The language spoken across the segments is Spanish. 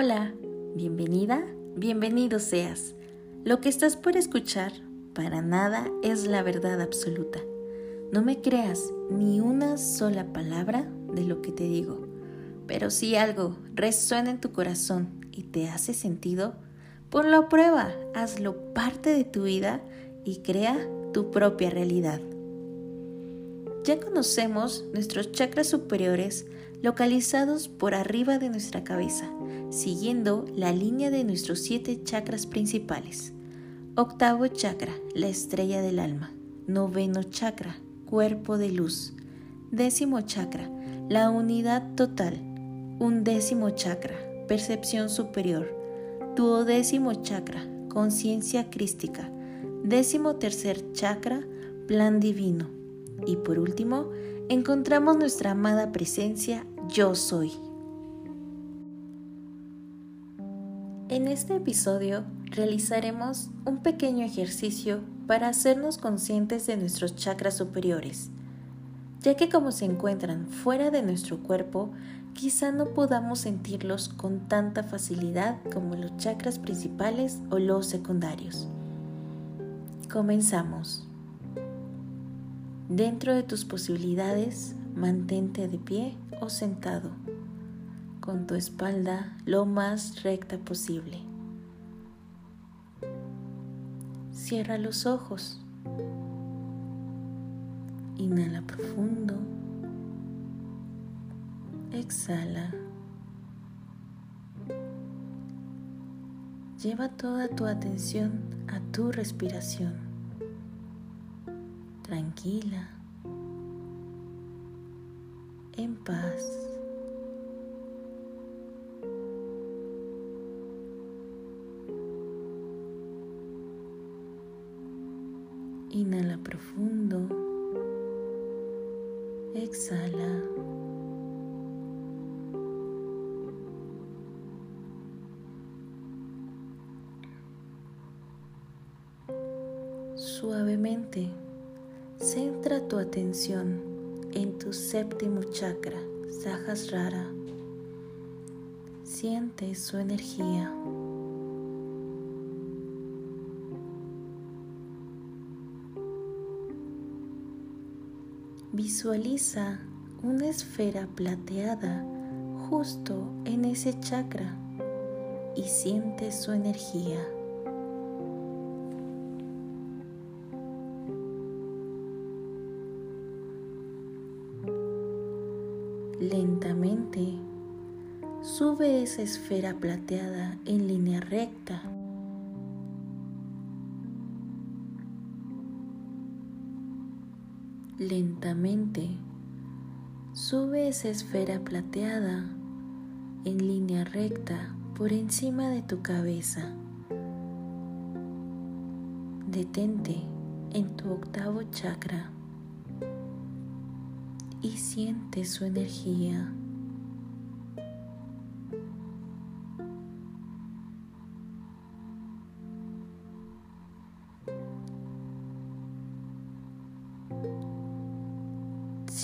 Hola, bienvenida, bienvenido seas. Lo que estás por escuchar para nada es la verdad absoluta. No me creas ni una sola palabra de lo que te digo, pero si algo resuena en tu corazón y te hace sentido, ponlo a prueba, hazlo parte de tu vida y crea tu propia realidad. Ya conocemos nuestros chakras superiores localizados por arriba de nuestra cabeza, siguiendo la línea de nuestros siete chakras principales. Octavo chakra, la estrella del alma. Noveno chakra, cuerpo de luz. Décimo chakra, la unidad total. Undécimo chakra, percepción superior. Duodécimo chakra, conciencia crística. Décimo tercer chakra, plan divino. Y por último, encontramos nuestra amada presencia Yo Soy. En este episodio realizaremos un pequeño ejercicio para hacernos conscientes de nuestros chakras superiores, ya que como se encuentran fuera de nuestro cuerpo, quizá no podamos sentirlos con tanta facilidad como los chakras principales o los secundarios. Comenzamos. Dentro de tus posibilidades, mantente de pie o sentado, con tu espalda lo más recta posible. Cierra los ojos. Inhala profundo. Exhala. Lleva toda tu atención a tu respiración tranquila, en paz. Inhala profundo, exhala. Suavemente Centra tu atención en tu séptimo chakra, Sahasrara. Siente su energía. Visualiza una esfera plateada justo en ese chakra y siente su energía. Esa esfera plateada en línea recta. Lentamente sube esa esfera plateada en línea recta por encima de tu cabeza. Detente en tu octavo chakra y siente su energía.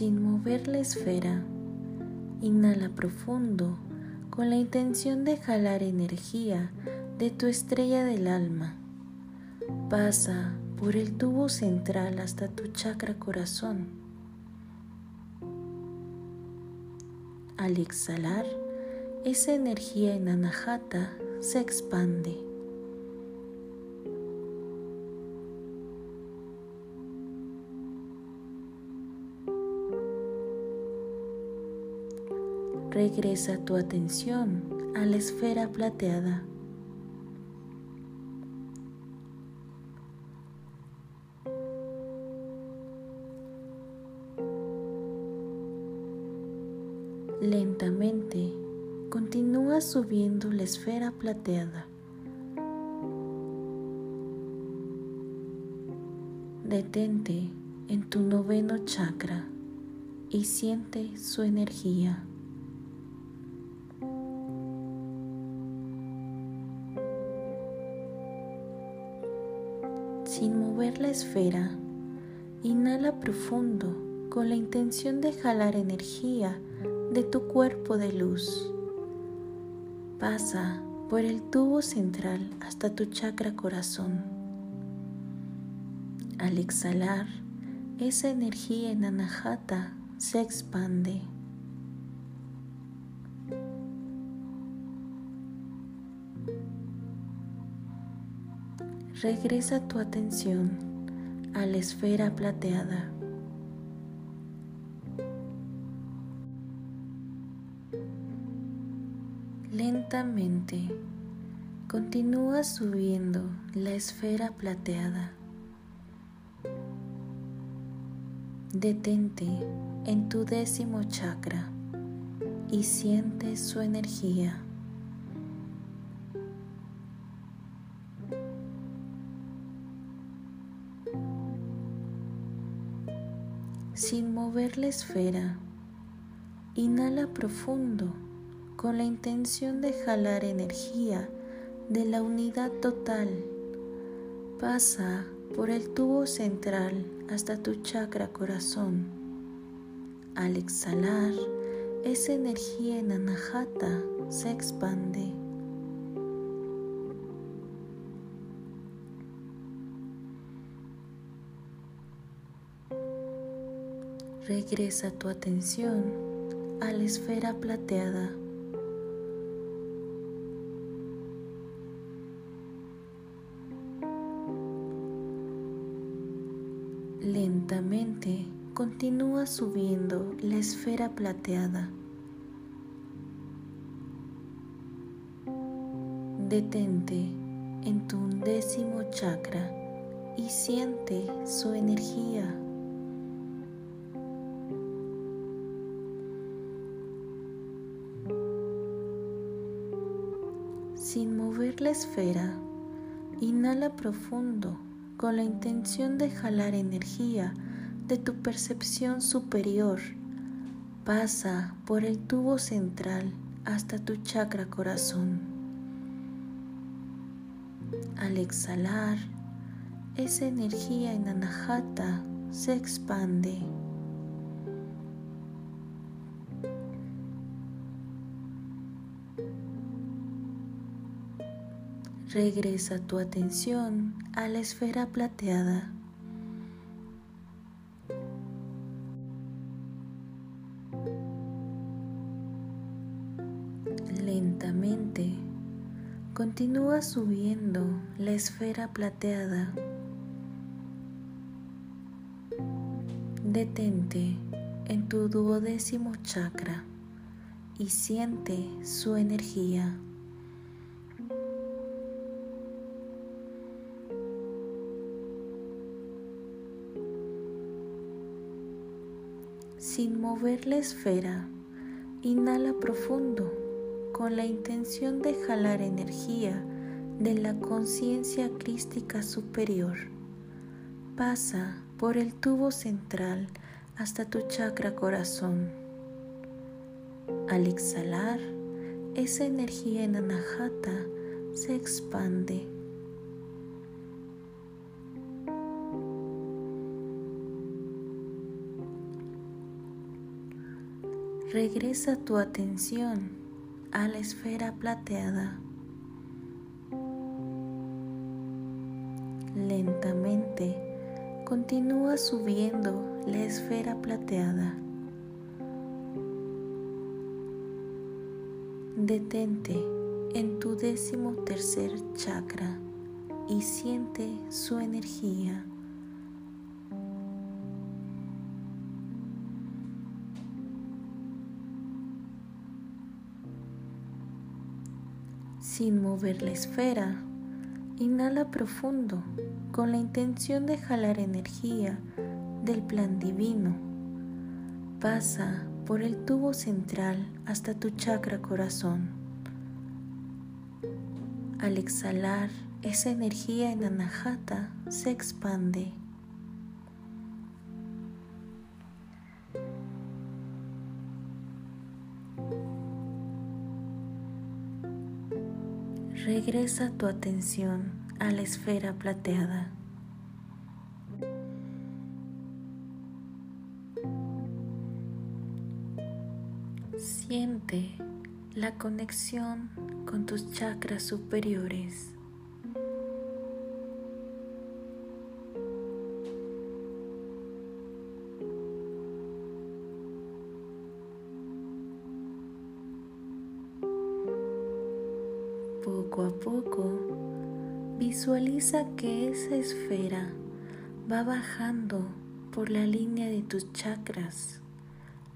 Sin mover la esfera, inhala profundo con la intención de jalar energía de tu estrella del alma. Pasa por el tubo central hasta tu chakra corazón Al exhalar, esa energía en anahata se expande. Regresa tu atención a la esfera plateada. Lentamente continúa subiendo la esfera plateada. Detente en tu noveno chakra y siente su energía. Sin mover la esfera, inhala profundo con la intención de jalar energía de tu cuerpo de luz. Pasa por el tubo central hasta tu chakra corazón. Al exhalar, esa energía en anahata se expande. Regresa tu atención a la esfera plateada. Lentamente continúa subiendo la esfera plateada. Detente en tu décimo chakra y siente su energía. Mover la esfera, inhala profundo con la intención de jalar energía de la unidad total. Pasa por el tubo central hasta tu chakra corazón. Al exhalar, esa energía en anahata se expande. Regresa tu atención a la esfera plateada. Lentamente continúa subiendo la esfera plateada. Detente en tu undécimo chakra y siente su energía. Esfera, inhala profundo con la intención de jalar energía de tu percepción superior. Pasa por el tubo central hasta tu chakra corazón. Al exhalar, esa energía en anahata se expande. Regresa tu atención a la esfera plateada. Lentamente continúa subiendo la esfera plateada. Detente en tu duodécimo chakra y siente su energía. Sin mover la esfera, inhala profundo con la intención de jalar energía de la conciencia crística superior. Pasa por el tubo central hasta tu chakra corazón. Al exhalar, esa energía en anahata se expande Regresa tu atención a la esfera plateada. Lentamente continúa subiendo la esfera plateada. Detente en tu décimo tercer chakra y siente su energía. Sin mover la esfera, inhala profundo con la intención de jalar energía del plan divino. Pasa por el tubo central hasta tu chakra corazón. Al exhalar, esa energía en anahata se expande Regresa tu atención a la esfera plateada. Siente la conexión con tus chakras superiores. Poco a poco, visualiza que esa esfera va bajando por la línea de tus chakras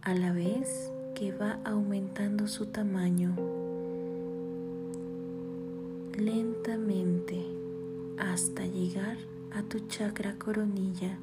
a la vez que va aumentando su tamaño lentamente hasta llegar a tu chakra coronilla.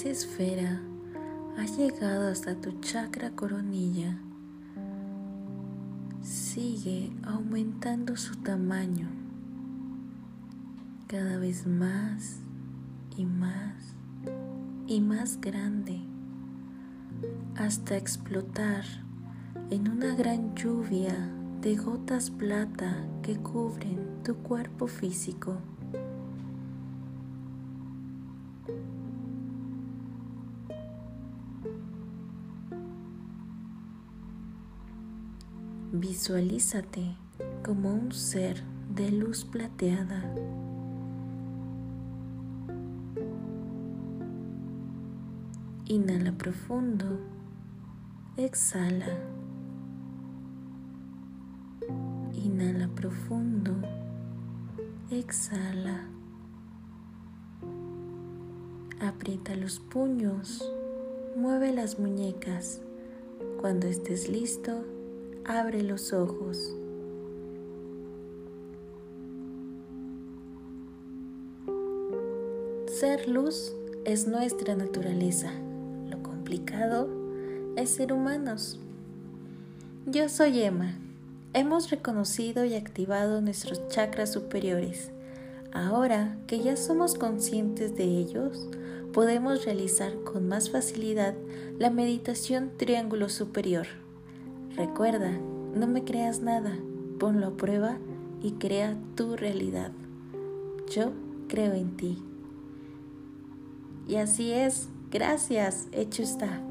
Esa esfera ha llegado hasta tu chakra coronilla, sigue aumentando su tamaño cada vez más y más y más grande hasta explotar en una gran lluvia de gotas plata que cubren tu cuerpo físico. Visualízate como un ser de luz plateada. Inhala profundo, exhala. Inhala profundo, exhala. Aprieta los puños, mueve las muñecas. Cuando estés listo, abre los ojos. Ser luz es nuestra naturaleza. Lo complicado es ser humanos. Yo soy Emma. Hemos reconocido y activado nuestros chakras superiores. Ahora que ya somos conscientes de ellos, podemos realizar con más facilidad la meditación triángulo superior Recuerda, no me creas nada, ponlo a prueba y crea tu realidad. Yo creo en ti. Y así es, gracias, hecho está.